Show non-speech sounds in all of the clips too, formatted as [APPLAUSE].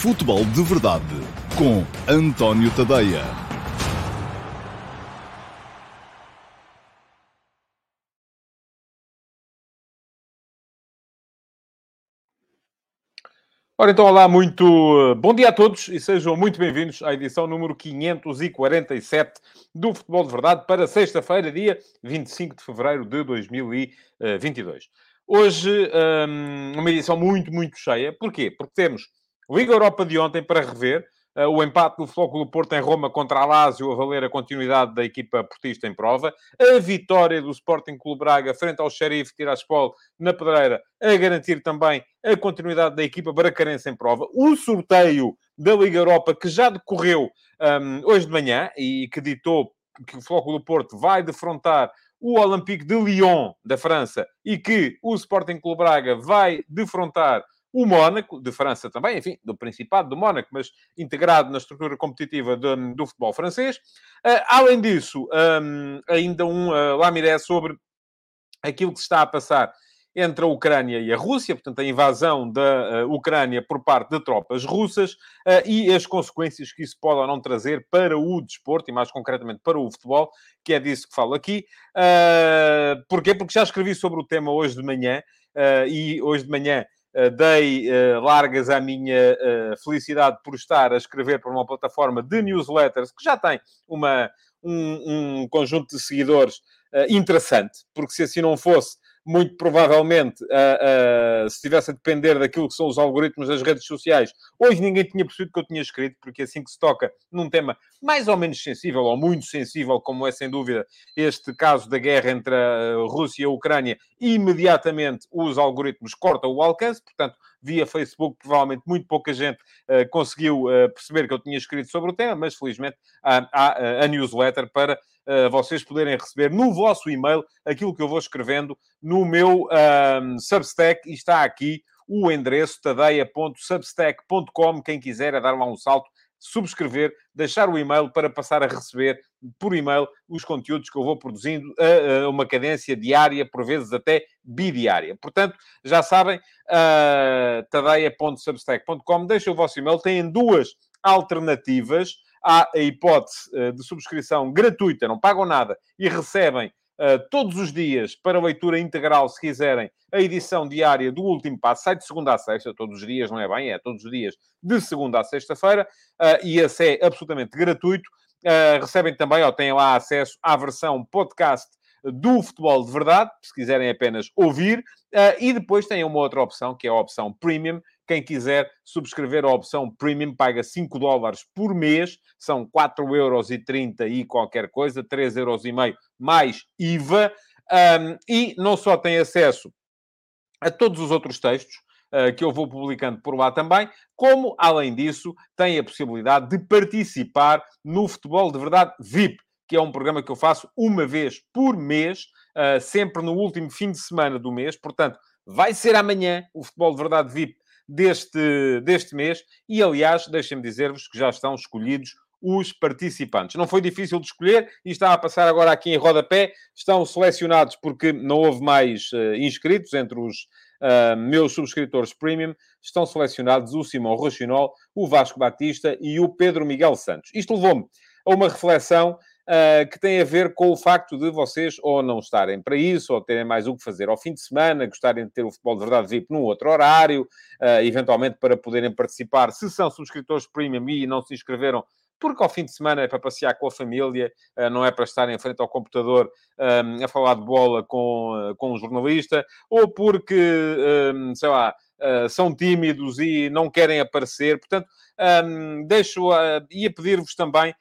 Futebol de Verdade com António Tadeia. Ora, então, olá, muito eh, bom dia a todos e sejam muito bem-vindos à edição número 547 do Futebol de Verdade para sexta-feira, dia 25 de fevereiro de 2022. Hoje, hum, uma edição muito, muito cheia. Porquê? Porque temos Liga Europa de ontem para rever. Uh, o empate do Flóculo Porto em Roma contra a Lazio a valer a continuidade da equipa portista em prova. A vitória do Sporting Clube Braga frente ao Sheriff Tiraspol na Pedreira a garantir também a continuidade da equipa bracarense em prova. O sorteio da Liga Europa que já decorreu um, hoje de manhã e que ditou que o Flóculo Porto vai defrontar o Olympique de Lyon, da França, e que o Sporting Clube Braga vai defrontar o Mónaco, de França também, enfim, do Principado do Mónaco, mas integrado na estrutura competitiva de, do futebol francês. Uh, além disso, um, ainda um uh, lamiré sobre aquilo que se está a passar entre a Ucrânia e a Rússia, portanto, a invasão da uh, Ucrânia por parte de tropas russas uh, e as consequências que isso pode ou não trazer para o desporto e, mais concretamente, para o futebol, que é disso que falo aqui. Uh, porquê? Porque já escrevi sobre o tema hoje de manhã e hoje de manhã dei uh, largas à minha uh, felicidade por estar a escrever para uma plataforma de newsletters que já tem uma, um, um conjunto de seguidores interessante, porque se assim não fosse, muito provavelmente, uh, uh, se estivesse a depender daquilo que são os algoritmos das redes sociais, hoje ninguém tinha percebido que eu tinha escrito, porque assim que se toca num tema mais ou menos sensível, ou muito sensível, como é sem dúvida este caso da guerra entre a Rússia e a Ucrânia, imediatamente os algoritmos cortam o alcance, portanto, via Facebook, provavelmente muito pouca gente uh, conseguiu uh, perceber que eu tinha escrito sobre o tema, mas felizmente há, há a newsletter para vocês poderem receber no vosso e-mail aquilo que eu vou escrevendo no meu um, Substack e está aqui o endereço tadeia.substack.com. Quem quiser é dar lá um salto, subscrever, deixar o e-mail para passar a receber por e-mail os conteúdos que eu vou produzindo a, a uma cadência diária, por vezes até bidiária. Portanto, já sabem, uh, tadeia.substack.com, deixem o vosso e-mail, têm duas alternativas. Há a hipótese uh, de subscrição gratuita, não pagam nada e recebem Uh, todos os dias para leitura integral, se quiserem, a edição diária do Último Passo, sai de segunda a sexta, todos os dias, não é bem? É todos os dias, de segunda a sexta-feira, uh, e esse é absolutamente gratuito. Recebem também, ou têm lá acesso à versão podcast do futebol de verdade, se quiserem apenas ouvir, e depois têm uma outra opção, que é a opção Premium, quem quiser subscrever a opção Premium paga 5 dólares por mês, são 4,30 euros e qualquer coisa, 3,5 euros mais IVA, um, e não só tem acesso a todos os outros textos, uh, que eu vou publicando por lá também, como, além disso, tem a possibilidade de participar no Futebol de Verdade VIP, que é um programa que eu faço uma vez por mês, uh, sempre no último fim de semana do mês. Portanto, vai ser amanhã o Futebol de Verdade VIP deste, deste mês. E, aliás, deixem-me dizer-vos que já estão escolhidos os participantes. Não foi difícil de escolher e está a passar agora aqui em rodapé. Estão selecionados porque não houve mais uh, inscritos entre os uh, meus subscritores premium. Estão selecionados o Simão Rochinol, o Vasco Batista e o Pedro Miguel Santos. Isto levou-me a uma reflexão uh, que tem a ver com o facto de vocês ou não estarem para isso, ou terem mais o que fazer ao fim de semana, gostarem de ter o futebol de verdade VIP num outro horário, uh, eventualmente para poderem participar, se são subscritores premium e não se inscreveram porque ao fim de semana é para passear com a família, ah, não é para estar em frente ao computador a falar de bola com, com um jornalista, ou porque, sei lá, são tímidos e não querem aparecer. Portanto, deixo, ia pedir-vos também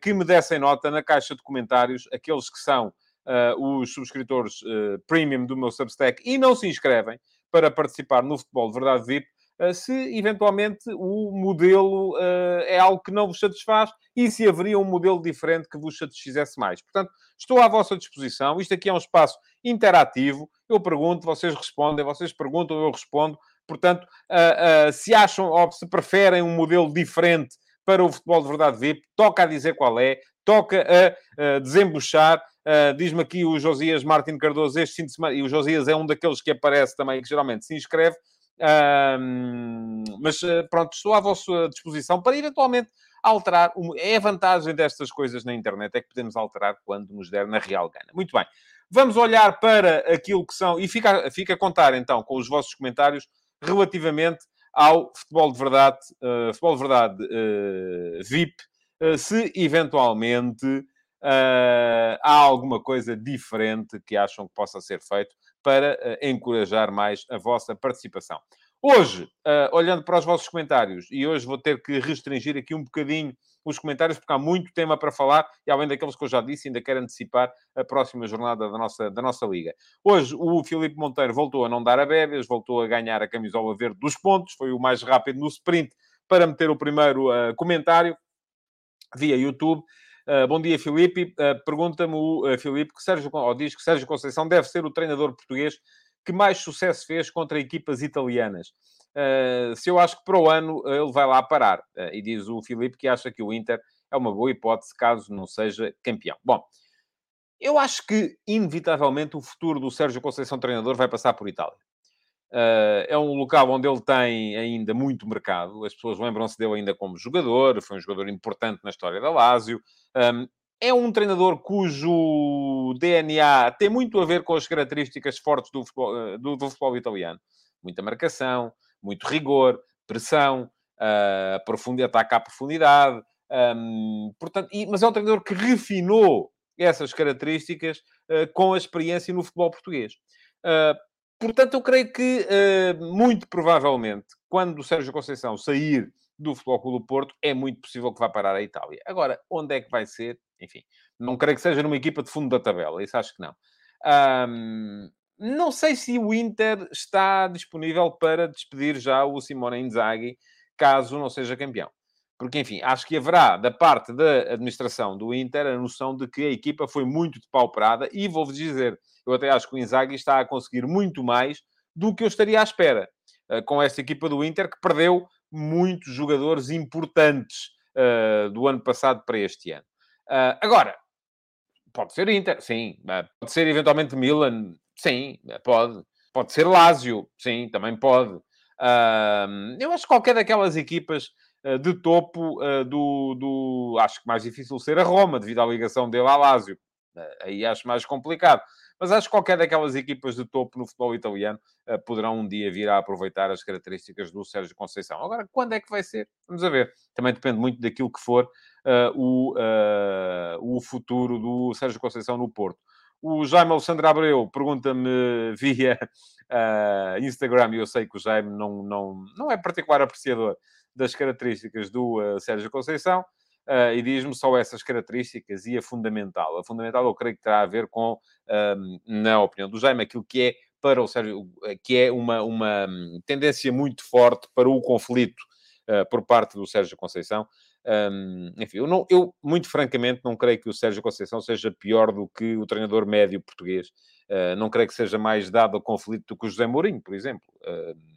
que me dessem nota na caixa de comentários, aqueles que são uh, os subscritores uh, premium do meu Substack e não se inscrevem para participar no Futebol de Verdade VIP, se eventualmente o modelo é algo que não vos satisfaz e se haveria um modelo diferente que vos satisfizesse mais. Portanto, estou à vossa disposição. Isto aqui é um espaço interativo. Eu pergunto, vocês respondem, vocês perguntam, eu respondo. Portanto, uh, uh, se acham ou se preferem um modelo diferente para o futebol de verdade VIP, toca a dizer qual é, toca a, a desembuchar. Uh, Diz-me aqui o Josias Martin Cardoso este fim de semana, e o Josias é um daqueles que aparece também, que geralmente se inscreve. Um, mas pronto, estou à vossa disposição para eventualmente alterar. É a vantagem destas coisas na internet, é que podemos alterar quando nos der na real gana. Muito bem. Vamos olhar para aquilo que são, e fica, fica a contar então com os vossos comentários relativamente ao futebol de verdade, uh, futebol de verdade uh, VIP, uh, se eventualmente há alguma coisa diferente que acham que possa ser feito para encorajar mais a vossa participação. Hoje, olhando para os vossos comentários, e hoje vou ter que restringir aqui um bocadinho os comentários, porque há muito tema para falar, e além daqueles que eu já disse, ainda quero antecipar a próxima jornada da nossa, da nossa Liga. Hoje, o Filipe Monteiro voltou a não dar a bebes, voltou a ganhar a camisola verde dos pontos, foi o mais rápido no sprint para meter o primeiro uh, comentário via YouTube. Uh, bom dia, Filipe. Uh, Pergunta-me o Filipe que Sérgio, ou diz que Sérgio Conceição deve ser o treinador português que mais sucesso fez contra equipas italianas. Uh, se eu acho que para o ano uh, ele vai lá parar. Uh, e diz o Filipe que acha que o Inter é uma boa hipótese caso não seja campeão. Bom, eu acho que, inevitavelmente, o futuro do Sérgio Conceição treinador vai passar por Itália. é um local onde ele tem ainda muito mercado. As pessoas lembram-se dele ainda como jogador. Foi um jogador importante na história da Lazio. Um, é um treinador cujo DNA tem muito a ver com as características fortes do futebol, do, do futebol italiano. Muita marcação, muito rigor, pressão, uh, ataque à profundidade. Um, portanto, e, mas é um treinador que refinou essas características uh, com a experiência no futebol português. Uh, portanto, eu creio que, uh, muito provavelmente, quando o Sérgio Conceição sair do Futebol Clube do Porto, é muito possível que vá parar a Itália. Agora, onde é que vai ser? Enfim, não creio que seja numa equipa de fundo da tabela, isso acho que não. Um, não sei se o Inter está disponível para despedir já o Simone Inzaghi, caso não seja campeão. Porque, enfim, acho que haverá, da parte da administração do Inter, a noção de que a equipa foi muito depauperada e vou-vos dizer, eu até acho que o Inzaghi está a conseguir muito mais do que eu estaria à espera uh, com esta equipa do Inter, que perdeu muitos jogadores importantes uh, do ano passado para este ano. Uh, agora, pode ser Inter, sim. pode ser eventualmente Milan, Sim, pode. Pode ser Lásio, sim, também pode. Uh, eu acho que qualquer daquelas equipas uh, de topo uh, do, do... Acho que mais difícil ser a Roma, devido à ligação dele à Lásio. aí acho mais complicado. Mas acho que qualquer daquelas equipas de topo no futebol italiano poderão um dia vir a aproveitar as características do Sérgio Conceição. Agora, quando é que vai ser? Vamos a ver. Também depende muito daquilo que for o, o futuro do Sérgio Conceição no Porto. O Jaime Alexandre Abreu pergunta-me [LAUGHS] via uh, Instagram, e eu sei que o Jaime não, não, não é particular apreciador das características do uh, Sérgio Conceição, uh, e diz-me só essas características e a fundamental. A fundamental eu creio que terá a ver com, na opinião do Jaime, aquilo que é para o Sérgio, que é uma, uma tendência muito forte para o conflito por parte do Sérgio Conceição, um, enfim, eu, não, eu, muito francamente, não creio que o Sérgio Conceição seja pior do que o treinador médio português. Uh, não creio que seja mais dado ao conflito do que o José Mourinho, por exemplo. Uh,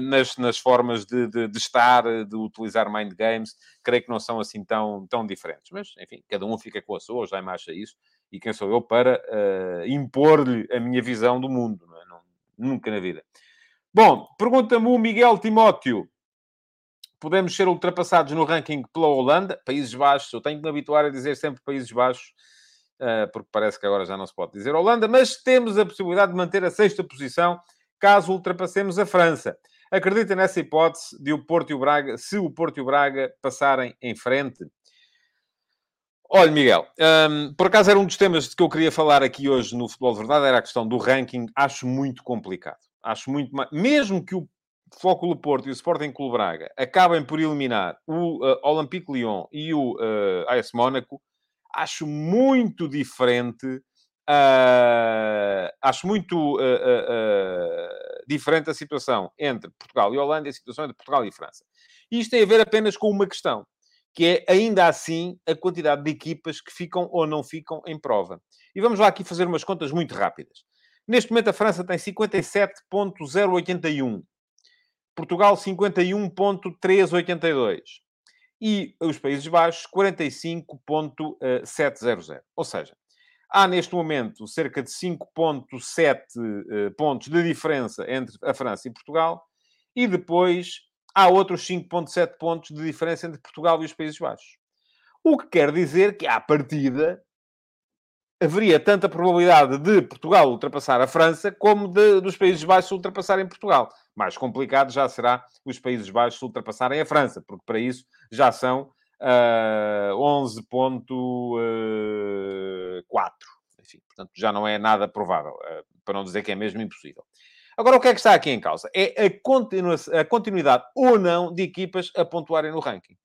nas, nas formas de, de, de, estar, de utilizar mind games, creio que não são assim tão, tão diferentes. Mas, enfim, cada um fica com a sua, já me acha isso. E quem sou eu para uh, impor-lhe a minha visão do mundo? Não é? não, nunca na vida. Bom, pergunta-me o Miguel Timóteo podemos ser ultrapassados no ranking pela Holanda, Países Baixos. Eu tenho que me habituar a dizer sempre Países Baixos, uh, porque parece que agora já não se pode dizer Holanda, mas temos a possibilidade de manter a sexta posição caso ultrapassemos a França. Acredita nessa hipótese de o Porto e o Braga, se o Porto e o Braga passarem em frente? Olha, Miguel, um, por acaso era um dos temas que eu queria falar aqui hoje no Futebol de Verdade, era a questão do ranking. Acho muito complicado. Acho muito. Mesmo que o Flóculo Porto e o Sporting Clube Braga acabem por eliminar o uh, Olympique Lyon e o uh, AS Mónaco, acho muito diferente. Uh, acho muito diferente a situação entre Portugal e Holanda e a situação entre Portugal e França. E isto tem a ver apenas com uma questão, que é, ainda assim, a quantidade de equipas que ficam ou não ficam em prova. E vamos lá aqui fazer umas contas muito rápidas. Neste momento, a França tem 57.081 Portugal 51.382 e os Países Baixos 45.700. Ou seja, Há, neste momento, cerca de 5,7 uh, pontos de diferença entre a França e Portugal. E depois há outros 5,7 pontos de diferença entre Portugal e os Países Baixos. O que quer dizer que, à partida, haveria tanta probabilidade de Portugal ultrapassar a França como de, dos Países Baixos ultrapassarem Portugal. Mais complicado já será os Países Baixos ultrapassarem a França, porque para isso já são uh, 11.4. Enfim, portanto, já não é nada provável, uh, para não dizer que é mesmo impossível. Agora, o que é que está aqui em causa? É a, continu a continuidade ou não de equipas a pontuarem no ranking.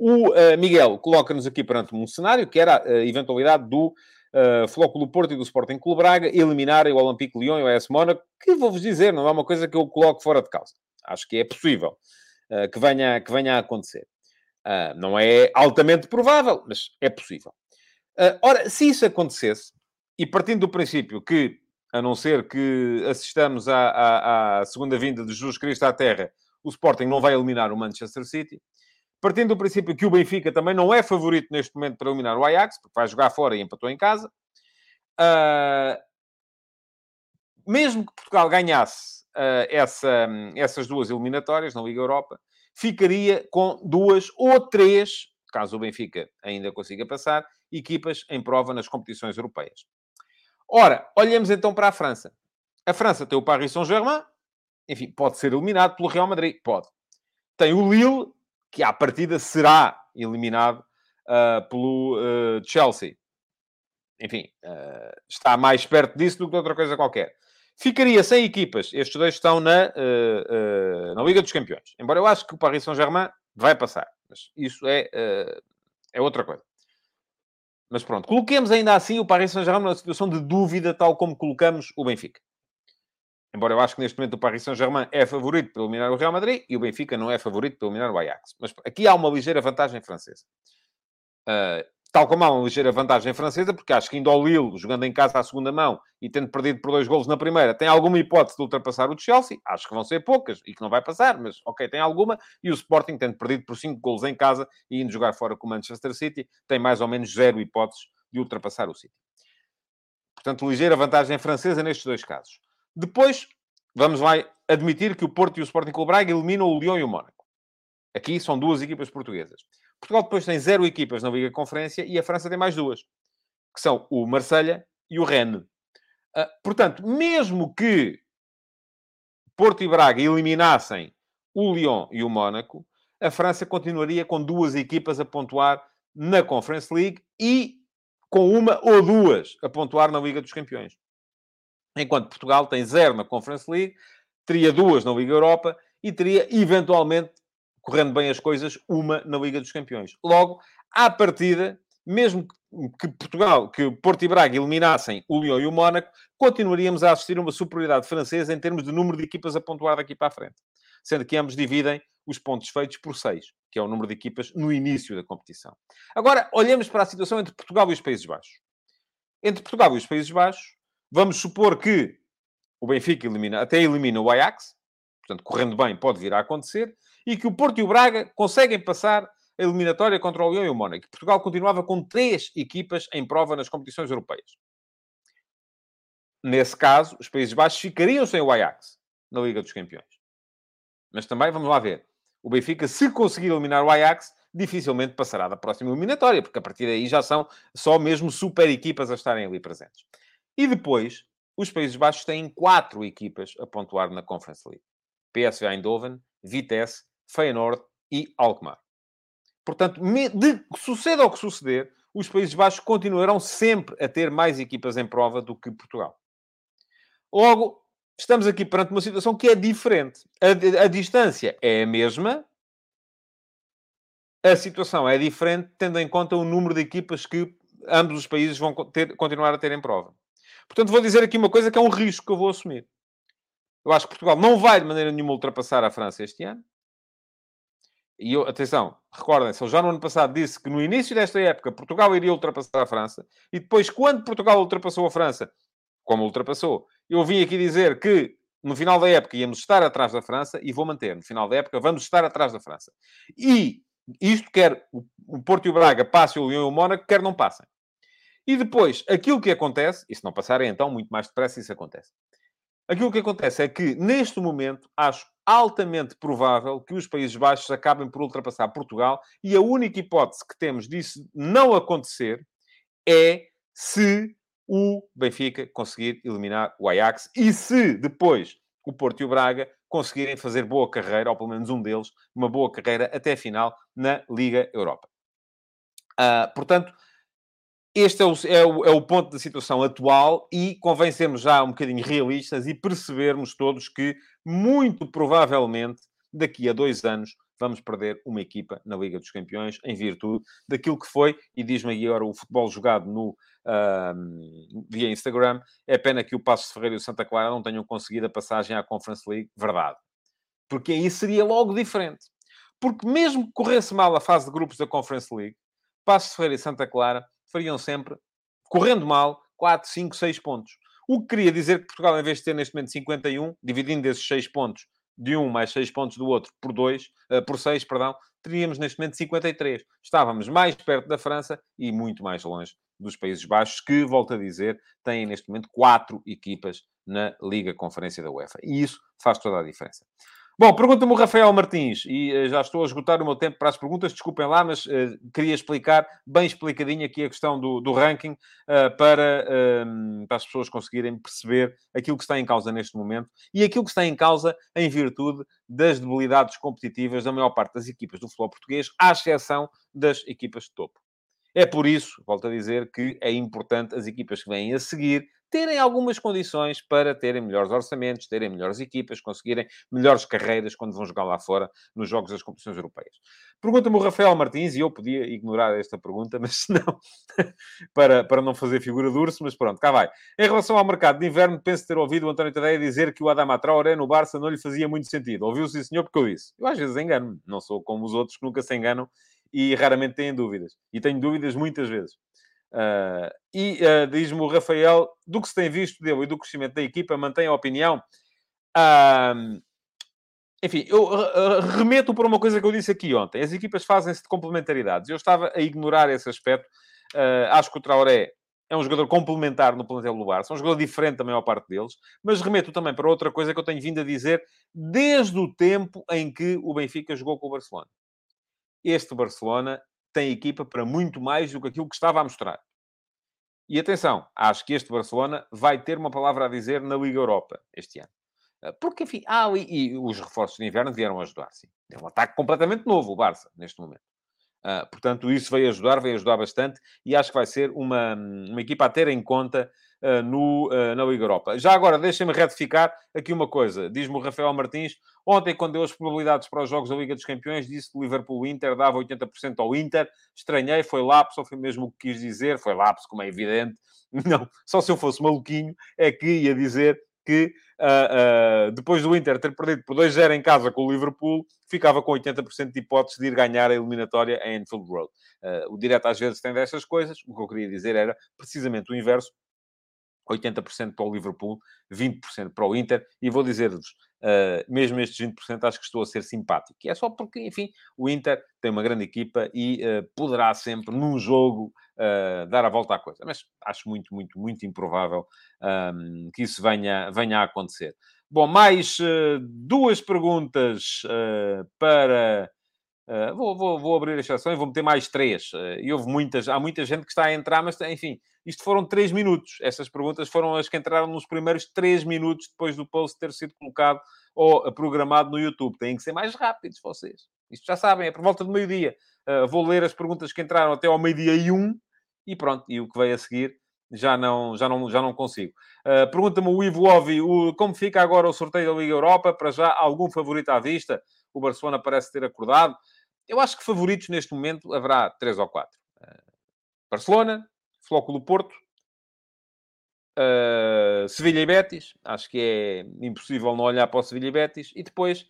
O uh, Miguel coloca-nos aqui perante um cenário que era a eventualidade do uh, Flóculo Porto e do Sporting Clube Braga eliminarem o Olympique Lyon e o AS Mónaco, que vou-vos dizer, não é uma coisa que eu coloco fora de causa. Acho que é possível uh, que, venha, que venha a acontecer. Uh, não é altamente provável, mas é possível. ora, se isso acontecesse, e partindo do princípio que, a não ser que assistamos à, à, à segunda vinda de Jesus Cristo à Terra, o Sporting não vai eliminar o Manchester City, partindo do princípio que o Benfica também não é favorito neste momento para eliminar o Ajax, porque vai jogar fora e empatou em casa. Uh, mesmo que Portugal ganhasse uh, essa, essas duas eliminatórias na Liga Europa, ficaria com duas ou três, caso o Benfica ainda consiga passar, equipas em prova nas competições europeias. Ora, olhemos então para a França. A França tem o Paris Saint-Germain, enfim, pode ser eliminado pelo Real Madrid, pode. Tem o Lille, que à partida será eliminado uh, pelo uh, Chelsea. Enfim, uh, está mais perto disso do que outra coisa qualquer. Ficaria sem equipas. Estes dois estão na, na Liga dos Campeões. Embora eu acho que o Paris Saint-Germain vai passar. Mas isso é, é outra coisa. Mas pronto, coloquemos ainda assim o Paris Saint-Germain numa situação de dúvida, tal como colocamos o Benfica. Embora eu acho que neste momento o Paris Saint-Germain é favorito para eliminar o Real Madrid e o Benfica não é favorito para eliminar o Ajax. Mas aqui há uma ligeira vantagem francesa. Uh, tal como há uma ligeira vantagem francesa, porque acho que indo ao Lille, jogando em casa à segunda mão e tendo perdido por dois golos na primeira, tem alguma hipótese de ultrapassar o Chelsea. Acho que vão ser poucas e que não vai passar, mas ok, tem alguma. E o Sporting, tendo perdido por cinco golos em casa e indo jogar fora com o Manchester City, tem mais ou menos zero hipóteses de ultrapassar o City. Portanto, ligeira vantagem francesa nestes dois casos. Depois, vamos lá admitir que o Porto e o Sporting Clube Braga eliminam o Lyon e o Mónaco. Aqui são duas equipas portuguesas. Portugal depois tem zero equipas na Liga Conferência e a França tem mais duas, que são o Marselha e o Rennes. Uh, portanto, mesmo que Porto e Braga eliminassem o Lyon e o Mónaco, a França continuaria com duas equipas a pontuar na Conference League e com uma ou duas a pontuar na Liga dos Campeões enquanto Portugal tem zero na Conference League, teria duas na Liga Europa e teria, eventualmente, correndo bem as coisas, uma na Liga dos Campeões. Logo, à partida, mesmo que Portugal, que Porto e Braga eliminassem o Lyon e o Mónaco, continuaríamos a assistir a uma superioridade francesa em termos de número de equipas a pontuar daqui para a frente. Sendo que ambos dividem os pontos feitos por seis, que é o número de equipas no início da competição. Agora, olhemos para a situação entre Portugal e os Países Baixos. Entre Portugal e os Países Baixos, Vamos supor que o Benfica elimina, até elimina o Ajax, portanto, correndo bem, pode vir a acontecer, e que o Porto e o Braga conseguem passar a eliminatória contra o Lyon e o Mónaco. Portugal continuava com três equipas em prova nas competições europeias. Nesse caso, os Países Baixos ficariam sem o Ajax na Liga dos Campeões. Mas também, vamos lá ver, o Benfica, se conseguir eliminar o Ajax, dificilmente passará da próxima eliminatória, porque a partir daí já são só mesmo super equipas a estarem ali presentes. E depois, os Países Baixos têm quatro equipas a pontuar na Conference League. PSV Eindhoven, Vitesse, Feyenoord e Alkmaar. Portanto, de suceda o que suceder, os Países Baixos continuarão sempre a ter mais equipas em prova do que Portugal. Logo, estamos aqui perante uma situação que é diferente. A, a distância é a mesma, a situação é diferente, tendo em conta o número de equipas que ambos os países vão ter, continuar a ter em prova. Portanto, vou dizer aqui uma coisa que é um risco que eu vou assumir. Eu acho que Portugal não vai de maneira nenhuma ultrapassar a França este ano. E eu, atenção, recordem-se, ele já no ano passado disse que no início desta época Portugal iria ultrapassar a França e depois, quando Portugal ultrapassou a França, como ultrapassou, eu vim aqui dizer que no final da época íamos estar atrás da França e vou manter. No final da época vamos estar atrás da França. E isto quer o Porto e o Braga passem o Lyon e o Mónaco, quer não passem. E depois, aquilo que acontece, e se não passarem então muito mais depressa, isso acontece. Aquilo que acontece é que, neste momento, acho altamente provável que os Países Baixos acabem por ultrapassar Portugal e a única hipótese que temos disso não acontecer é se o Benfica conseguir eliminar o Ajax e se depois o Porto e o Braga conseguirem fazer boa carreira, ou pelo menos um deles, uma boa carreira até a final na Liga Europa. Uh, portanto, este é o, é, o, é o, ponto da situação atual e convém sermos já um bocadinho realistas e percebermos todos que, muito provavelmente, daqui a dois anos, vamos perder uma equipa na Liga dos Campeões em virtude daquilo que foi, e diz-me agora o futebol jogado no, uh, via Instagram, é pena que o Passo de Ferreira e o Santa Clara não tenham conseguido a passagem à Conference League, verdade. Porque aí seria logo diferente. Porque mesmo que corresse mal a fase de grupos da Conference League, Passo de Ferreira e Santa Clara fariam sempre, correndo mal, 4, 5, 6 pontos. O que queria dizer que Portugal, em vez de ter neste momento 51, dividindo esses 6 pontos de um mais 6 pontos do outro por 2, uh, eh, por 6, perdão, teríamos neste momento 53. Estávamos mais perto da França e muito mais longe dos Países Baixos, que, volto a dizer, têm neste momento quatro equipas na Liga Conferência da UEFA. E isso faz toda a diferença. Bom, pergunta-me o Rafael Martins, e uh, já estou a esgotar o meu tempo para as perguntas, desculpem lá, mas uh, queria explicar, bem explicadinho aqui a questão do, do ranking, uh, para, ehm, para as pessoas conseguirem perceber aquilo que está em causa neste momento e aquilo que está em causa em virtude das debilidades competitivas da maior parte das equipas do futebol português, à exceção das equipas de topo. É por isso, volto a dizer, que é importante as equipas que vêm a seguir terem algumas condições para terem melhores orçamentos, terem melhores equipas, conseguirem melhores carreiras quando vão jogar lá fora nos jogos das competições europeias. Pergunta-me o Rafael Martins, e eu podia ignorar esta pergunta, [LAUGHS] mas não, para, para não fazer figura de urso, mas pronto, cá vai. Em relação ao mercado de inverno, penso ter ouvido o António Tadeia dizer que o Adama Traoré no Barça não lhe fazia muito sentido. Ouviu-se, senhor, porque eu disse. Eu às vezes engano-me, não sou como os outros que nunca se enganam e raramente têm dúvidas. E tenho dúvidas muitas vezes. Uh, e uh, diz-me o Rafael, do que se tem visto dele e do crescimento da equipa, mantém a opinião. Uh, enfim, eu remeto para uma coisa que eu disse aqui ontem. As equipas fazem-se de complementaridades. Eu estava a ignorar esse aspecto. acho que o Traoré é um jogador complementar no plantel do Barça, um jogador diferente da maior parte deles, mas remeto também para outra coisa que eu tenho vindo a dizer desde o tempo em que o Benfica jogou com o Barcelona. Este Barcelona tem equipa para muito mais do que aquilo que estava a mostrar. E atenção, acho que este Barcelona vai ter uma palavra a dizer na Liga Europa este ano. Ah, porque, enfim, ah, e, e os reforços de inverno vieram ajudar, sim. É um ataque completamente novo, o Barça, neste momento. Uh, portanto, isso veio ajudar, veio ajudar bastante e acho que vai ser uma, uma equipa a ter em conta uh, no, uh, na Liga Europa. Já agora, deixem-me retificar aqui uma coisa. Diz-me o Rafael Martins, ontem, quando deu as probabilidades para os jogos da Liga dos Campeões, disse que o Liverpool-Inter dava 80% ao Inter. Estranhei, foi lápis, ou foi mesmo o que quis dizer. Foi lápis, como é evidente. [LAUGHS] Não, só se eu fosse maluquinho é que ia dizer que uh, uh, depois do Inter ter perdido por 2-0 em casa com o Liverpool, ficava com 80% de hipóteses de ir ganhar a eliminatória em Anfield Road. Uh, o direto às vezes tem destas coisas, o que eu queria dizer era precisamente o inverso, 80% para o Liverpool, 20% para o Inter, e vou dizer-vos, uh, mesmo estes 20% acho que estou a ser simpático. E é só porque, enfim, o Inter tem uma grande equipa e uh, poderá sempre, num jogo, uh, dar a volta à coisa. Mas acho muito, muito, muito improvável um, que isso venha, venha a acontecer. Bom, mais duas perguntas para... Uh, vou, vou, vou abrir a exceção e vou meter mais três. Uh, e houve muitas, há muita gente que está a entrar, mas enfim, isto foram três minutos. Essas perguntas foram as que entraram nos primeiros três minutos depois do post ter sido colocado ou programado no YouTube. Têm que ser mais rápidos vocês. Isto já sabem, é por volta do meio-dia. Uh, vou ler as perguntas que entraram até ao meio-dia e um e pronto. E o que veio a seguir já não, já não, já não consigo. Uh, Pergunta-me o Ivo Ovi, o, como fica agora o sorteio da Liga Europa? Para já, algum favorito à vista? O Barcelona parece ter acordado. Eu acho que favoritos neste momento haverá três ou quatro. Uh, Barcelona, Flóculo Porto, uh, Sevilha e Betis. Acho que é impossível não olhar para o Sevilha e Betis. E depois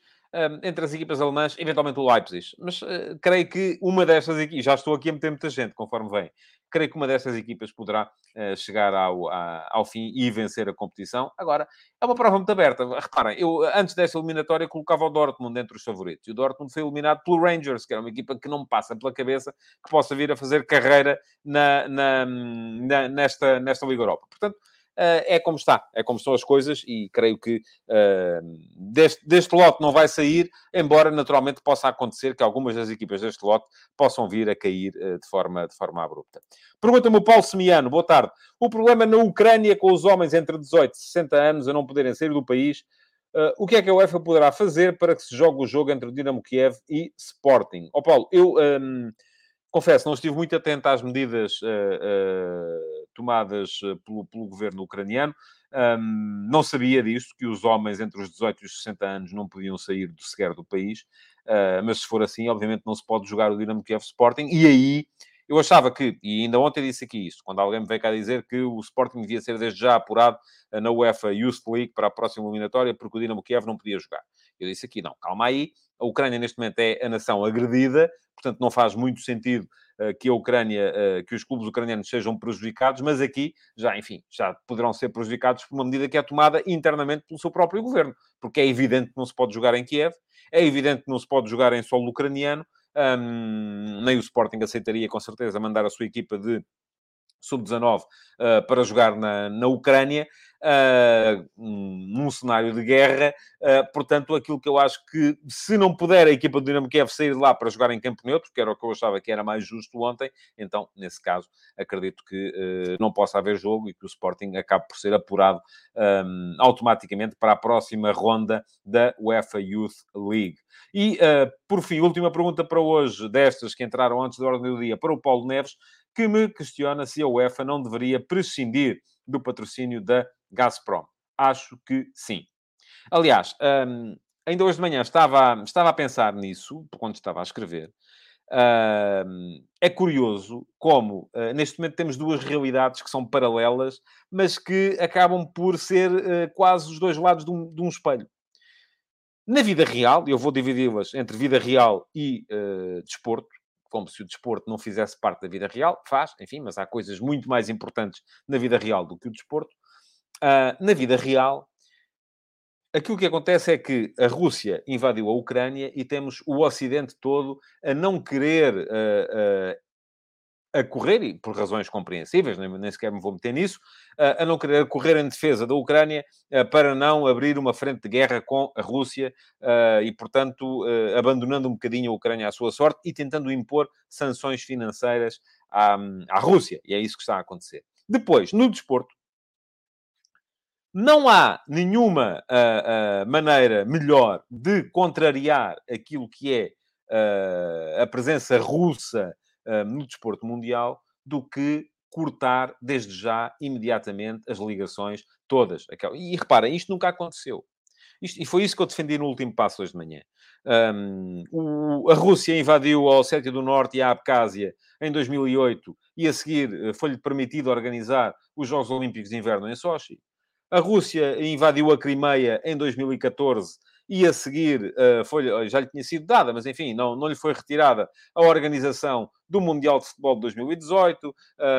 entre as equipas alemãs, eventualmente o Leipzig. Mas uh, creio que uma destas equipas, já estou aqui a meter muita gente, conforme vem, creio que uma destas equipas poderá uh, chegar ao, a, ao fim e vencer a competição. Agora, é uma prova muito aberta. Reparem, eu antes desta eliminatória colocava o Dortmund entre os favoritos. E o Dortmund foi eliminado pelo Rangers, que era uma equipa que não me passa pela cabeça que possa vir a fazer carreira na, na, na nesta, nesta Liga Europa. Portanto, é como está, é como estão as coisas e creio que uh, deste, deste lote não vai sair, embora naturalmente possa acontecer que algumas das equipas deste lote possam vir a cair uh, de, forma, de forma abrupta. Pergunta-me o Paulo Semiano, boa tarde. O problema na Ucrânia com os homens entre 18 e 60 anos a não poderem sair do país Uh, o que é que a UEFA poderá fazer para que se jogue o jogo entre o Dinamo Kiev e Sporting? Ó oh, Paulo, eu um, confesso, não estive muito atento às medidas uh, uh, tomadas pelo, pelo, governo ucraniano. Um, não sabia disso, que os homens entre os 18 e os 60 anos não podiam sair do sequer do país. Uh, mas se for assim, obviamente não se pode jogar o Dinamo Kiev Sporting. E aí, eu achava que, e ainda ontem disse aqui isso, quando alguém me veio cá dizer que o Sporting devia ser desde já apurado na UEFA Youth League para a próxima eliminatória, porque o Dinamo Kiev não podia jogar. Eu disse aqui, não, calma aí, a Ucrânia neste momento é a nação agredida, portanto não faz muito sentido uh, que a Ucrânia, uh, que os clubes ucranianos sejam prejudicados, mas aqui já, enfim, já poderão ser prejudicados por uma medida que é tomada internamente pelo seu próprio governo, porque é evidente que não se pode jogar em Kiev, é evidente que não se pode jogar em solo ucraniano, um, nem o Sporting aceitaria com certeza mandar a sua equipa de sub-19 uh, para jogar na, na Ucrânia, num cenário de guerra. Uh, portanto, aquilo que eu acho que, se não puder a equipa do Dinamo Kiev sair de lá para jogar em campo neutro, que era o que eu achava que era mais justo ontem, então, nesse caso, acredito que uh, não possa haver jogo e que o Sporting acabe por ser apurado um, automaticamente para a próxima ronda da UEFA Youth League. E, por fim, última pergunta para hoje, destas que entraram antes da ordem do dia, para o Paulo Neves, que me questiona se a UEFA não deveria prescindir do patrocínio da Gazprom. Acho que sim. Aliás, um, ainda hoje de manhã estava, estava a pensar nisso, quando estava a escrever. Uh, é curioso como, uh, neste momento, temos duas realidades que são paralelas, mas que acabam por ser uh, quase os dois lados de um, de um, espelho. Na vida real, eu vou dividi-las entre vida real e uh, desporto, como se o desporto não fizesse parte da vida real, faz, enfim, mas há coisas muito mais importantes na vida real do que o desporto. Uh, na vida real, aquilo que acontece é que a Rússia invadiu a Ucrânia e temos o Ocidente todo a não querer uh, uh, a correr, e por razões compreensíveis, nem, nem sequer me vou meter nisso, a não querer correr em defesa da Ucrânia para não abrir uma frente de guerra com a Rússia e, portanto, abandonando um bocadinho a Ucrânia à sua sorte e tentando impor sanções financeiras à, à Rússia. E é isso que está a acontecer. Depois, no desporto, não há nenhuma uh, uh, maneira melhor de contrariar aquilo que é uh, a presença russa no desporto mundial do que cortar desde já, imediatamente, as ligações todas. E reparem, isto nunca aconteceu. Isto, e foi isso que eu defendi no último passo hoje de manhã. Um, o, a Rússia invadiu a Ossétia do Norte e a Abcásia em 2008 e a seguir eh, foi-lhe permitido organizar os Jogos Olímpicos de Inverno em Sochi. A Rússia invadiu a Crimeia em 2014 e a seguir uh, foi, já lhe tinha sido dada, mas enfim, não, não lhe foi retirada a organização do Mundial de Futebol de 2018,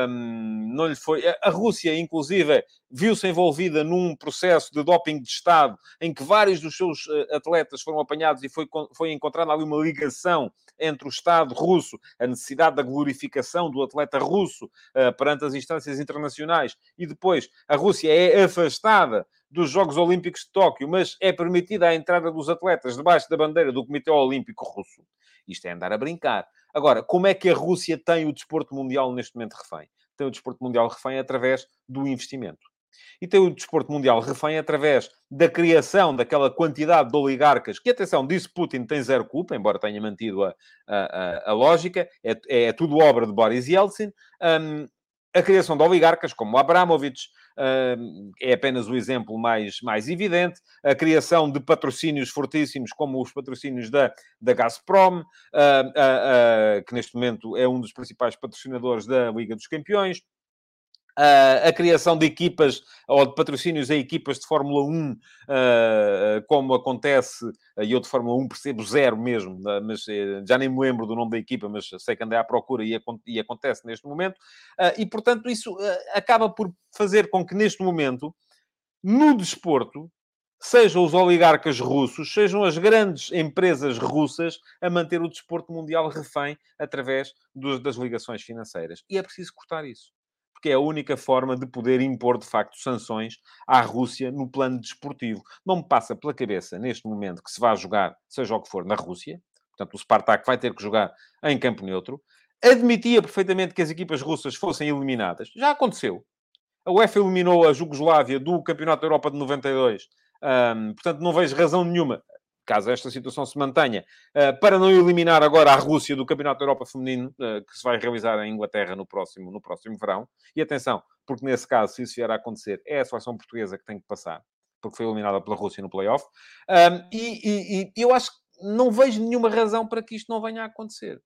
um, não lhe foi... A Rússia, inclusive, viu-se envolvida num processo de doping de Estado, em que vários dos seus uh, atletas foram apanhados e foi, foi encontrada ali uma ligação entre o Estado russo, a necessidade da glorificação do atleta russo uh, perante as instâncias internacionais, e depois a Rússia é afastada dos Jogos Olímpicos de Tóquio, mas é permitida a entrada dos atletas debaixo da bandeira do Comitê Olímpico Russo. Isto é andar a brincar. Agora, como é que a Rússia tem o desporto mundial neste momento refém? Tem o desporto mundial refém através do investimento. E tem o desporto mundial refém através da criação daquela quantidade de oligarcas, que, atenção, disse Putin, tem zero culpa, embora tenha mantido a, a, a lógica, é, é, tudo obra de Boris Yeltsin. Um, a criação de oligarcas como Abramovich, é apenas o exemplo mais, mais evidente. A criação de patrocínios fortíssimos, como os patrocínios da, da Gazprom, que neste momento é um dos principais patrocinadores da Liga dos Campeões. Uh, a criação de equipas ou de patrocínios a equipas de Fórmula 1, uh, como acontece, e eu de Fórmula 1 percebo zero mesmo, mas uh, já nem me lembro do nome da equipa, mas sei que andei à procura e, e acontece neste momento, e portanto isso acaba por fazer com que neste momento, no desporto, sejam os oligarcas russos, sejam as grandes empresas russas a manter o desporto mundial refém através dos, das ligações financeiras. E é preciso cortar isso porque é a única forma de poder impor, de facto, sanções à Rússia no plano desportivo. Não me passa pela cabeça, neste momento, que se vá jogar, seja o que for, na Rússia. Portanto, o Spartak vai ter que jogar em campo neutro. Admitia perfeitamente que as equipas russas fossem eliminadas. Já aconteceu. A UEFA eliminou a Jugoslávia do Campeonato da Europa de 92. Um, portanto, não vejo razão nenhuma caso esta situação se mantenha, eh, para não eliminar agora a Rússia do Campeonato da Europa Feminino, eh, que se vai realizar em Inglaterra no próximo, no próximo verão. E atenção, porque nesse caso, se isso vier a acontecer, é a seleção portuguesa que tem que passar, porque foi eliminada pela Rússia no play-off. E, e, e eu acho que não vejo nenhuma razão para que isto não venha a acontecer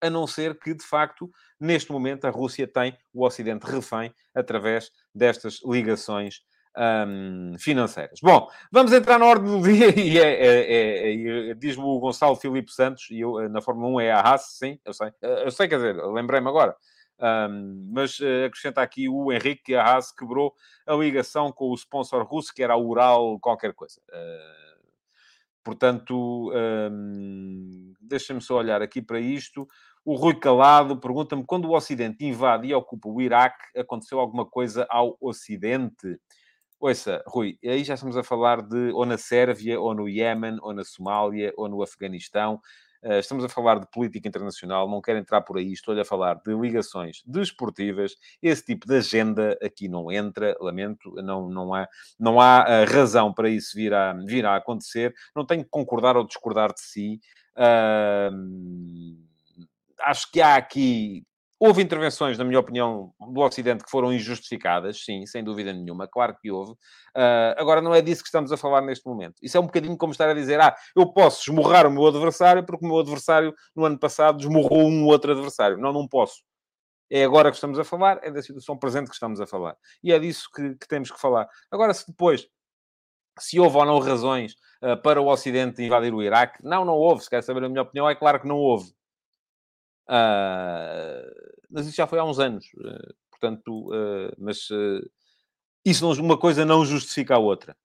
a não ser que, de facto, neste momento, a Rússia tem o Ocidente refém através destas ligações um, financeiras. Bom, vamos entrar na ordem do [LAUGHS] dia e é, é, é, é diz-me o Gonçalo Filipe Santos, e eu, na Fórmula 1 é a Haas, sim, eu sei, eu sei, quer dizer, lembrei-me agora. Um, mas acrescenta aqui o Henrique que a Haas quebrou a ligação com o sponsor russo, que era a Ural qualquer coisa. Uh, portanto, um, deixa-me só olhar aqui para isto. O Rui Calado pergunta-me: quando o Ocidente invade e ocupa o Iraque, aconteceu alguma coisa ao Ocidente? Ouça, Rui, aí já estamos a falar de ou na Sérvia, ou no Iémen, ou na Somália, ou no Afeganistão. Uh, estamos a falar de política internacional, não quero entrar por aí, estou a falar de ligações desportivas. Esse tipo de agenda aqui não entra, lamento, não, não há, não há uh, razão para isso vir a, vir a acontecer. Não tenho que concordar ou discordar de si. Uh, acho que há aqui Houve intervenções, na minha opinião, do Ocidente que foram injustificadas, sim, sem dúvida nenhuma, claro que houve. Uh, agora, não é disso que estamos a falar neste momento. Isso é um bocadinho como estar a dizer, ah, eu posso esmurrar o meu adversário porque o meu adversário, no ano passado, esmurrou um outro adversário. Não, não posso. É agora que estamos a falar, é da situação presente que estamos a falar. E é disso que, que temos que falar. Agora, se depois se houve ou não razões uh, para o Ocidente invadir o Iraque. Não, não houve. Se quer saber a minha opinião, é claro que não houve. Uh, mas isso já foi há uns anos. Uh, portanto, uh, mas isso não, uma coisa não justifica a outra.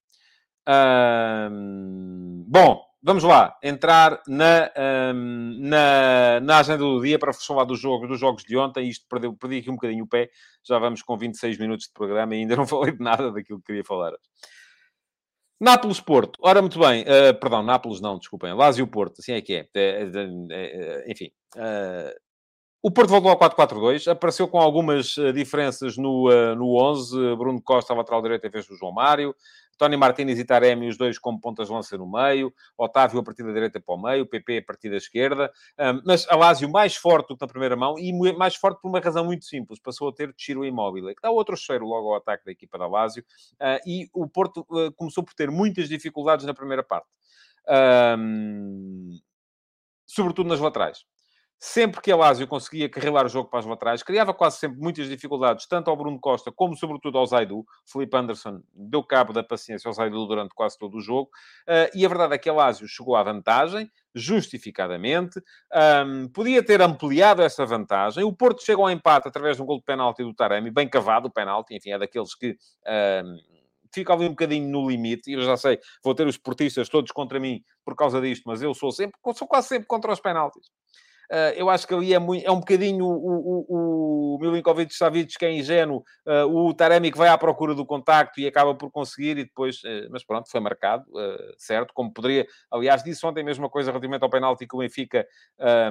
bom, vamos lá. Entrar na, na, na agenda do dia para falar dos jogos, dos jogos de ontem. Isto perdeu, perdi aqui um bocadinho o pé. Já vamos com 26 minutos de programa e ainda [LAUGHS] não falei de nada daquilo que queria falar. Nápoles-Porto. Ora, muito bem. Uh, perdão, Nápoles não, desculpem. Lásio-Porto, assim é que é. é, é enfim. Uh, o Porto voltou ao 4-4-2, apareceu com algumas diferenças no, uh, no 11. Bruno Costa, lateral direito, em vez do João Mário. Tony Martínez e Taremi, os dois como pontas de lança no meio, Otávio a partir da direita para o meio, PP a partir da esquerda, mas Alásio mais forte do que na primeira mão e mais forte por uma razão muito simples, passou a ter Chiro Imóvel, que dá outro cheiro logo ao ataque da equipa da Alásio, uh, e o Porto uh, começou por ter muitas dificuldades na primeira parte. Um, sobretudo nas laterais sempre que a Lazio conseguia carregar o jogo para as laterais, criava quase sempre muitas dificuldades, tanto ao Bruno Costa como, sobretudo, ao Zaidu. Felipe Anderson deu cabo da paciência ao Zaidu durante quase todo o jogo. Uh, e a verdade é que a Lazio chegou à vantagem, justificadamente. Um, podia ter ampliado essa vantagem. O Porto chegou ao empate através de um gol de penalti do Taremi, bem cavado o penalti, enfim, é daqueles que... Um, fica ali um bocadinho no limite, e eu já sei, vou ter os portistas todos contra mim por causa disto, mas eu sou sempre, sou quase sempre contra os penaltis. Uh, eu acho que ali é, muito, é um bocadinho o, o, o Milinkovic Savic que é ingênuo, uh, o Taremi que vai à procura do contacto e acaba por conseguir e depois, uh, mas pronto, foi marcado, certo, como poderia, aliás, disse ontem a mesma coisa relativamente ao penalti que o Benfica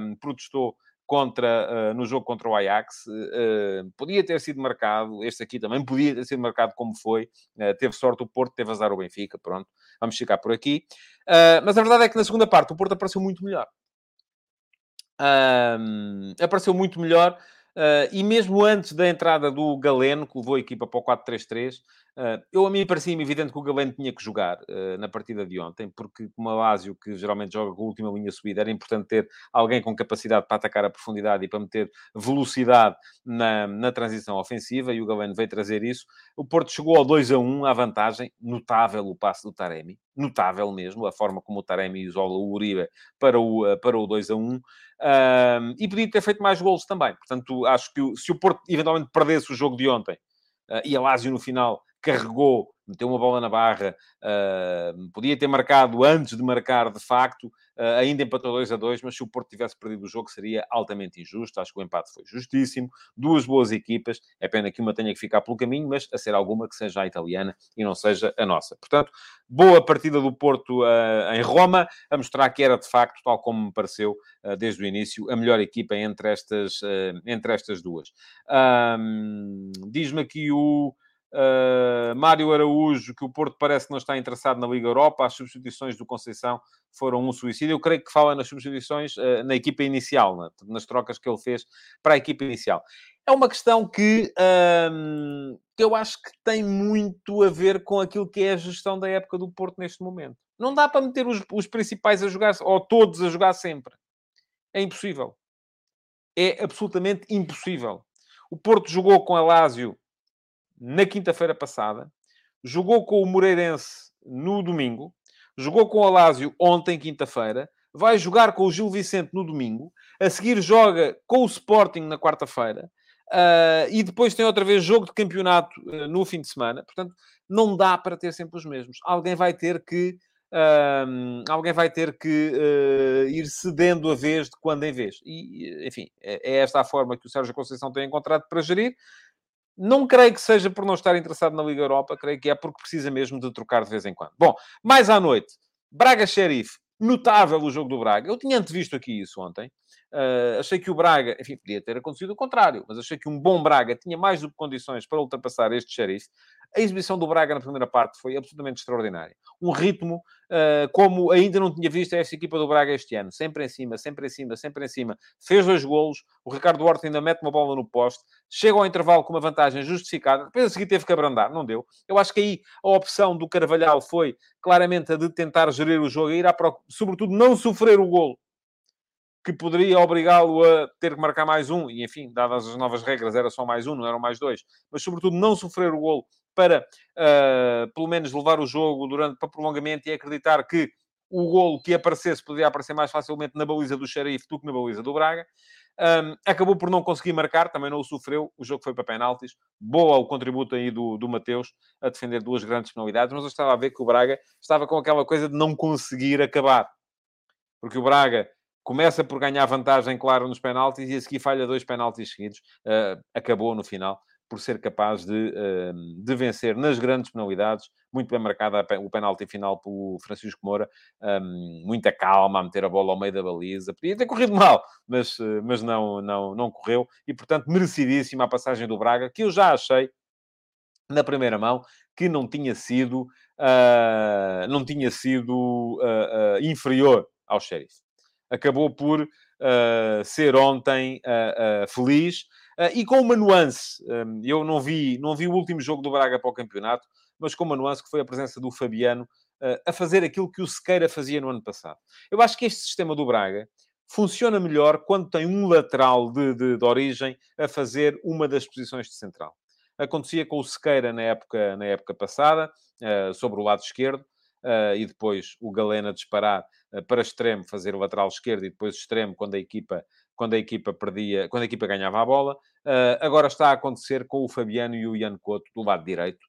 um, protestou contra, uh, no jogo contra o Ajax. Uh, podia ter sido marcado, este aqui também podia ter sido marcado como foi. Uh, teve sorte o Porto, teve azar o Benfica, pronto. Vamos ficar por aqui. mas a verdade é que na segunda parte o Porto apareceu muito melhor um, apareceu muito melhor. Uh, e mesmo antes da entrada do Galeno, que levou a equipa para o 4-3-3, Uh, eu, a mim, parecia-me evidente que o Galeno tinha que jogar uh, na partida de ontem, porque, como a Lásio, que geralmente joga com a última linha subida, era importante ter alguém com capacidade para atacar a profundidade e para meter velocidade na, na transição ofensiva, e o Galeno veio trazer isso. O Porto chegou ao 2 a 1, à vantagem, notável o passe do Taremi, notável mesmo, a forma como o Taremi isola o Uribe para o, uh, para o 2 a 1. e podia ter feito mais golos também. Portanto, acho que se o Porto eventualmente perdesse o jogo de ontem, e a Lásio no final carregou, meteu uma bola na barra, uh, podia ter marcado antes de marcar de facto, uh, ainda empatou 2 a 2, mas se o Porto tivesse perdido o jogo seria altamente injusto. Acho que o empate foi justíssimo. Duas boas equipas, é pena que uma tenha que ficar pelo caminho, mas a ser alguma que seja a italiana e não seja a nossa. Portanto, boa partida do Porto uh, em Roma, a mostrar que era de facto, tal como me pareceu desde o início, a melhor equipa entre estas, entre estas duas. Diz-me aqui o. Uh, Mário Araújo, que o Porto parece que não está interessado na Liga Europa. As substituições do Conceição foram um suicídio. Eu creio que fala nas substituições uh, na equipa inicial, né? nas trocas que ele fez para a equipa inicial. É uma questão que, que eu acho que tem muito a ver com aquilo que é a gestão da época do Porto neste momento. Não dá para meter os, os principais a jogar, ou todos a jogar sempre. É impossível. É absolutamente impossível. O Porto jogou com a na quinta-feira passada, jogou com o Moreirense no domingo, jogou com o Alásio ontem, quinta-feira, vai jogar com o Gil Vicente no domingo, a seguir joga com o Sporting na quarta-feira, uh, e depois tem outra vez jogo de campeonato uh, no fim de semana. Portanto, não dá para ter sempre os mesmos. Alguém vai ter que... Alguém vai ter que uh, ir cedendo a vez de quando em vez. E, enfim, é, é esta a forma que o Sérgio Conceição tem encontrado para gerir. Não creio que seja por não estar interessado na Liga Europa, creio que é porque precisa mesmo de trocar de vez em quando. Bom, mais à noite, Braga Sheriff, notável o jogo do Braga. Eu tinha antevisto aqui isso ontem. Uh, achei que o Braga, enfim, podia ter acontecido o contrário, mas achei que um bom Braga tinha mais do que condições para ultrapassar este Sheriff. A exibição do Braga na primeira parte foi absolutamente extraordinária. Um ritmo uh, como ainda não tinha visto esta equipa do Braga este ano. Sempre em cima, sempre em cima, sempre em cima. Fez dois golos. O Ricardo Horta ainda mete uma bola no poste. Chega ao intervalo com uma vantagem justificada. Depois a seguir teve que abrandar. Não deu. Eu acho que aí a opção do Carvalhal foi claramente a de tentar gerir o jogo e ir à procura, sobretudo não sofrer o golo que poderia obrigá-lo a ter que marcar mais um, e enfim, dadas as novas regras, era só mais um, não eram mais dois, mas sobretudo não sofrer o golo para, uh, pelo menos, levar o jogo durante para prolongamento e acreditar que o golo que aparecesse poderia aparecer mais facilmente na baliza do Xerife do que na baliza do Braga. Um, acabou por não conseguir marcar, também não o sofreu. O jogo foi para penaltis. Boa o contributo aí do, do Mateus a defender duas grandes penalidades, mas eu estava a ver que o Braga estava com aquela coisa de não conseguir acabar. Porque o Braga começa por ganhar vantagem, claro, nos penaltis e a seguir falha dois penaltis seguidos. Uh, acabou no final por ser capaz de, uh, de vencer nas grandes penalidades. Muito bem marcada o penalti final pelo Francisco Moura. Um, muita calma a meter a bola ao meio da baliza. Podia ter corrido mal, mas, uh, mas não, não, não correu. E, portanto, merecidíssima a passagem do Braga, que eu já achei, na primeira mão, que não tinha sido, uh, não tinha sido inferior ao Sheriff acabou por uh, ser ontem uh, feliz e com uma nuance. Um, eu não vi, não vi o último jogo do Braga para o campeonato, mas com uma nuance que foi a presença do Fabiano a fazer aquilo que o Sequeira fazia no ano passado. Eu acho que este sistema do Braga funciona melhor quando tem um lateral de, de, de origem a fazer uma das posições de central. Acontecia com o Sequeira na época, na época passada, sobre o lado esquerdo, uh, e depois o Galena disparar uh, para extremo, fazer o lateral esquerdo e depois extremo quando a equipa, quando a equipa perdia, quando a equipa ganhava a bola. Uh, agora está a acontecer com o Fabiano e o Ian Couto do lado direito.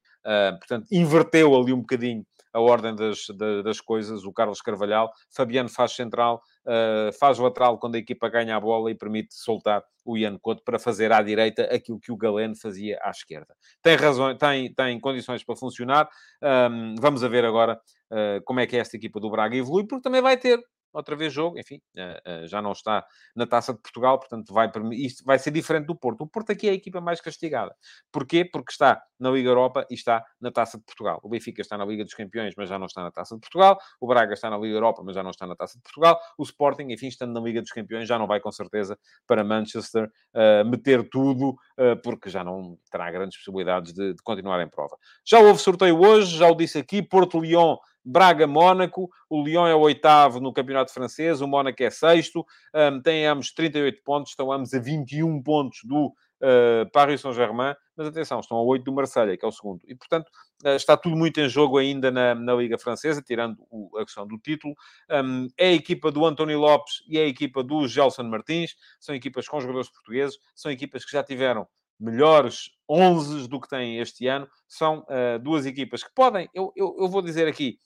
portanto, inverteu ali um bocadinho a ordem das, das, das coisas. O Carlos Carvalhal, Fabiano faz central, uh, faz lateral quando a equipa ganha a bola e permite soltar o Ian Couto para fazer à direita aquilo que o Galeno fazia à esquerda. Tem razão, tem, tem condições para funcionar. Um, vamos a ver agora uh, como é que esta equipa do Braga evolui, porque também vai ter outra vez jogo, enfim, uh, uh, já não está na Taça de Portugal, portanto vai, isto vai ser diferente do Porto. O Porto aqui é a equipa mais castigada. Porquê? Porque está na Liga Europa e está na Taça de Portugal. O Benfica está na Liga dos Campeões, mas já não está na Taça de Portugal. O Braga está na Liga Europa, mas já não está na Taça de Portugal. O Sporting, enfim, estando na Liga dos Campeões, já não vai com certeza para Manchester uh, meter tudo, porque já não terá grandes possibilidades de, de continuar em prova. Já houve sorteio hoje, já o disse aqui, Porto-Lyon Braga-Mónaco, o Lyon é o oitavo no campeonato francês, o Mónaco é sexto, um, têm ambos 38 pontos, estão ambos a 21 pontos do uh, Paris Saint-Germain, mas atenção, estão a 8 do Marselha, que é o segundo. E, portanto, uh, está tudo muito em jogo ainda na, na Liga Francesa, tirando o, a questão do título. Um, é a equipa do António Lopes e é a equipa do Gelson Martins, são equipas com jogadores portugueses, são equipas que já tiveram melhores 11 do que têm este ano. São uh, duas equipas que podem, eu, eu, eu vou dizer aqui,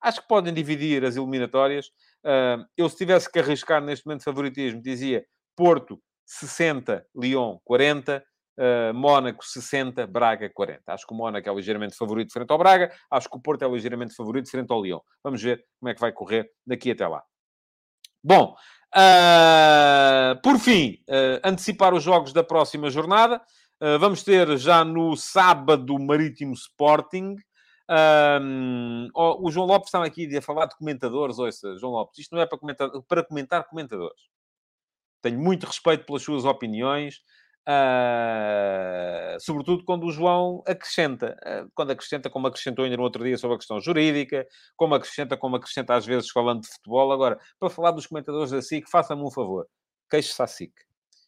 Acho que podem dividir as eliminatórias. Eu, se tivesse que arriscar neste momento de favoritismo, dizia Porto 60, Lyon 40, uh, Mónaco 60, Braga 40. Acho que o Mónaco é ligeiramente favorito frente ao Braga, acho que o Porto é ligeiramente favorito frente ao Lyon. Vamos ver como é que vai correr daqui até lá. Bom, uh, por fim, uh, antecipar os jogos da próxima jornada. Vamos ter já no sábado Marítimo Sporting. Um, o João Lopes estava aqui a falar de comentadores. Ouça, João Lopes, isto não é para comentar, para comentar comentadores. Tenho muito respeito pelas suas opiniões, uh, sobretudo quando o João acrescenta. Uh, quando acrescenta, como acrescentou ainda no outro dia sobre a questão jurídica, como acrescenta, como acrescenta às vezes falando de futebol. Agora, para falar dos comentadores da SIC, faça-me um favor. Queixe-se à SIC.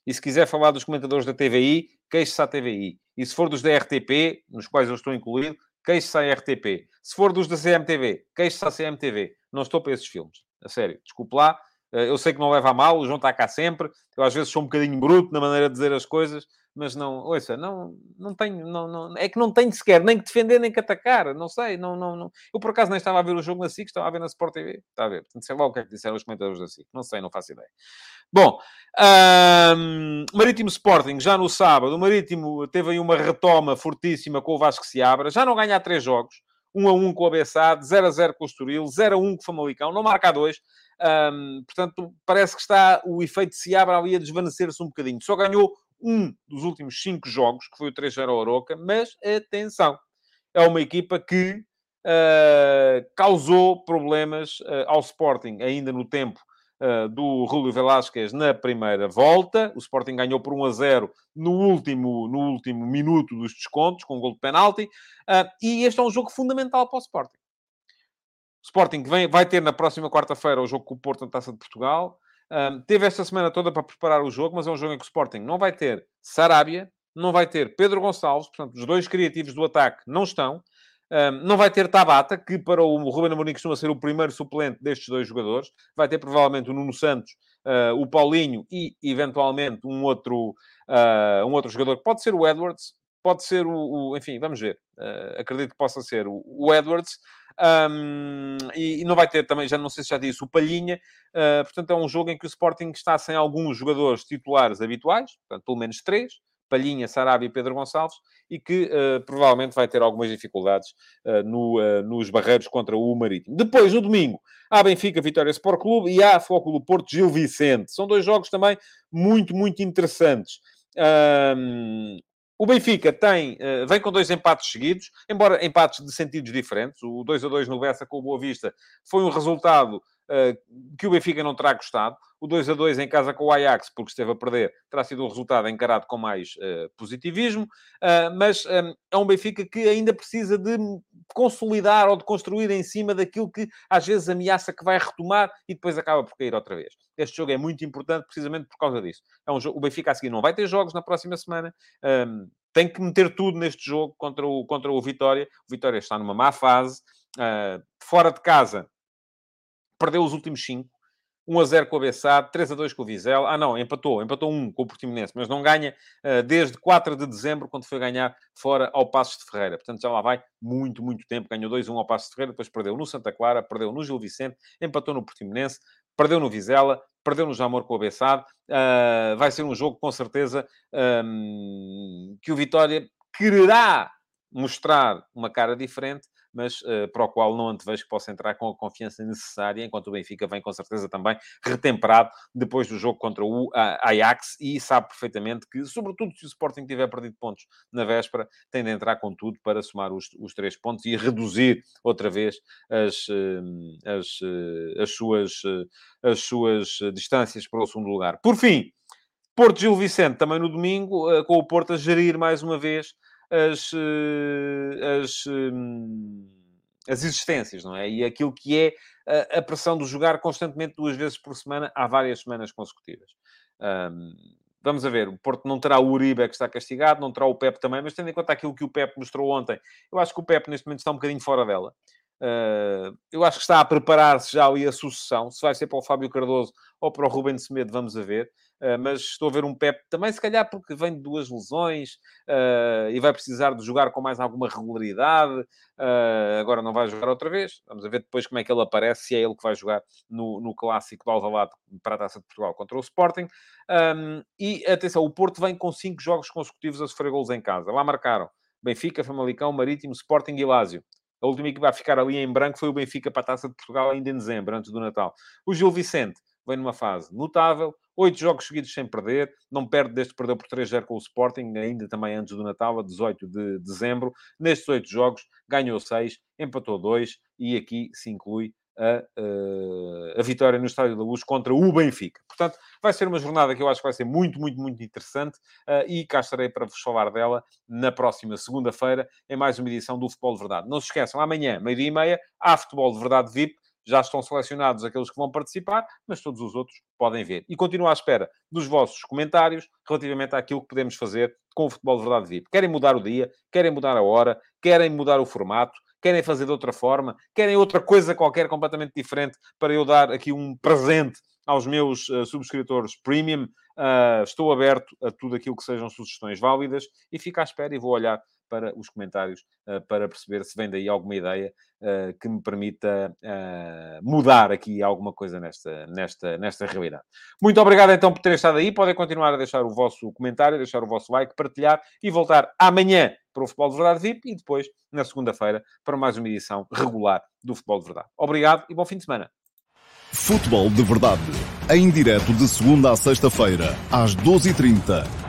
E se quiser falar dos comentadores da TVI, queixe-se à TVI. E se for dos da RTP, nos quais eu estou incluído, queixe-se à RTP. Se for dos da CMTV, queixe-se à CMTV. Não estou para esses filmes. A sério. Desculpe lá. Eh, eu sei que não leva a mal, o João está cá sempre. Eu às vezes sou um bocadinho bruto na maneira de dizer as coisas, mas não, ouça, não, não tenho, não, não, é que não tenho sequer nem que defender nem que atacar, não sei, não, não, não. Eu por acaso nem estava a ver o jogo na SIC, estava a ver na Sport TV, está a ver, portanto sei lá o que é que disseram os comentadores da SIC, não sei, não faço ideia. Bom, Marítimo Sporting, já no sábado, o Marítimo teve aí uma retoma fortíssima com o Vasco Seabra, já não ganha três jogos, 1 a 1 com o Abessade, 0 a 0 com o Estoril, 0 a 1 com o Famalicão, não marca a 2. Um, portanto, parece que está o efeito de Seabra ali a desvanecer-se um bocadinho. Só ganhou um dos últimos cinco jogos, que foi o 3-0 ao Oroca, mas atenção, é uma equipa que uh, causou problemas uh, ao Sporting ainda no tempo uh, do Rúlio Velásquez na primeira volta. O Sporting ganhou por 1 a 0 no último, no último minuto dos descontos, com um gol de penalti. e este é um jogo fundamental para o Sporting. O Sporting vem, vai ter na próxima quarta-feira o jogo com o Porto na Taça de Portugal. Um, teve esta semana toda para preparar o jogo, mas é um jogo em que o Sporting não vai ter Sarabia, não vai ter Pedro Gonçalves, portanto, os dois criativos do ataque não estão. Um, não vai ter Tabata, que para o Ruben Amorim costuma ser o primeiro suplente destes dois jogadores. Vai ter provavelmente o Nuno Santos, uh, o Paulinho e, eventualmente, um outro, uh, um outro jogador, que pode ser o Edwards, pode ser o... o enfim, vamos ver. Uh, acredito que possa ser o, o Edwards. Um, e, e, não vai ter também, já não sei se já disse, o Palhinha. Uh, portanto, é um jogo em que o Sporting está sem alguns jogadores titulares habituais, portanto, pelo menos três. Palhinha, Sarabia e Pedro Gonçalves, e que uh, provavelmente vai ter algumas dificuldades uh, no, uh, nos barreiros contra o Marítimo. Depois, no domingo, há Benfica, Vitória Sport Clube e há do Porto, Gil Vicente. São dois jogos também muito, muito interessantes. Um, o Benfica tem, uh, vem com dois empates seguidos, embora empates de sentidos diferentes. O 2 a 2 no Bessa com o Boa Vista foi um resultado que o Benfica não terá gostado. O 2 a 2 em casa com o Ajax, porque esteve a perder, terá sido um resultado encarado com mais uh, positivismo. mas um, é um Benfica que ainda precisa de consolidar ou de construir em cima daquilo que às vezes ameaça que vai retomar e depois acaba por cair outra vez. Este jogo é muito importante precisamente por causa disso. É um jogo, o Benfica a seguir não vai ter jogos na próxima semana. Um, tem que meter tudo neste jogo contra o, contra o Vitória. O Vitória está numa má fase. Uh, fora de casa, perdeu os últimos 5. 1 a 0 com o Bessade, 3 a 2 com o Vizela. Ah, não, empatou. Empatou 1 com o Portimonense, mas não ganha uh, desde 4 de dezembro, quando foi ganhar fora ao Passos de Ferreira. Portanto, já lá vai muito, muito tempo. Ganhou 2-1 ao Passos de Ferreira, depois perdeu no Santa Clara, perdeu no Gil Vicente, empatou no Portimonense, perdeu no Vizela, perdeu no Jamor com o Bessade. Uh, vai ser um jogo, com certeza, um, que o Vitória quererá mostrar uma cara diferente, mas uh, para o qual não antevejo que possa entrar com a confiança necessária, enquanto o Benfica vem com certeza também retemperado depois do jogo contra o Ajax e sabe perfeitamente que, sobretudo se o Sporting tiver perdido pontos na véspera, tem de entrar com tudo para somar os, os três pontos e reduzir outra vez as, as, as, suas, as suas distâncias para o segundo lugar. Por fim, Porto Gil Vicente, também no domingo, eh, com o Porto a gerir mais uma vez as, eh, as, hum, as existências, não é? E aquilo que é a, a, pressão de jogar constantemente duas vezes por semana há várias semanas consecutivas. Um, vamos a ver, o Porto não terá o Uribe que está castigado, não terá o Pep também, mas tendo em conta aquilo que o Pep mostrou ontem, eu acho que o Pep neste momento está um bocadinho fora dela. Uh, eu acho que está a preparar-se já ali a sucessão. Se vai ser para o Fábio Cardoso ou para o Ruben Semedo, vamos a ver. Uh, mas estou a ver um Pep também, se calhar, porque vem de duas lesões uh, e vai precisar de jogar com mais alguma regularidade. agora não vai jogar outra vez. Vamos ver depois como é que ele aparece, se é ele que vai jogar no, no clássico do Alvalade para a Taça de Portugal contra o Sporting. E atenção, o Porto vem com cinco jogos consecutivos a sofrer gols em casa. Lá marcaram Benfica, Famalicão, Marítimo, Sporting e Lásio. A última equipa a ficar ali em branco foi o Benfica para a Taça de Portugal ainda em dezembro, antes do Natal. O Gil Vicente vem numa fase notável, oito jogos seguidos sem perder, não perde desde que perdeu por 3-0 com o Sporting, ainda também antes do Natal, a 18 de dezembro. Nestes oito jogos, ganhou seis, empatou dois, e aqui se inclui a, eh, a, vitória no Estádio da Luz contra o Benfica. Portanto, vai ser uma jornada que eu acho que vai ser muito, muito, muito interessante uh, e cá estarei para vos falar dela na próxima segunda-feira, em mais uma edição do Futebol de Verdade. Não se esqueçam, amanhã, meio-dia e meia, há Futebol de Verdade VIP. Já estão selecionados aqueles que vão participar, mas todos os outros podem ver. E continuo à espera dos vossos comentários relativamente àquilo que podemos fazer com o Futebol de Verdade VIP. Querem mudar o dia, querem mudar a hora, querem mudar o formato, querem fazer de outra forma, querem outra coisa qualquer completamente diferente para eu dar aqui um presente aos meus uh, subscritores premium. Uh, estou aberto a tudo aquilo que sejam sugestões válidas e fico à espera e vou olhar para os comentários uh, para perceber se vem daí alguma ideia uh, que me permita uh, mudar aqui alguma coisa nesta, nesta, nesta realidade. Muito obrigado então por terem estado aí. Podem continuar a deixar o vosso comentário, deixar o vosso like, partilhar e voltar amanhã para o Futebol de Verdade VIP e depois, na segunda-feira, para mais uma edição regular do Futebol de Verdade. Obrigado e bom fim de semana. Futebol de Verdade, em direto de segunda a sexta-feira, às 12h30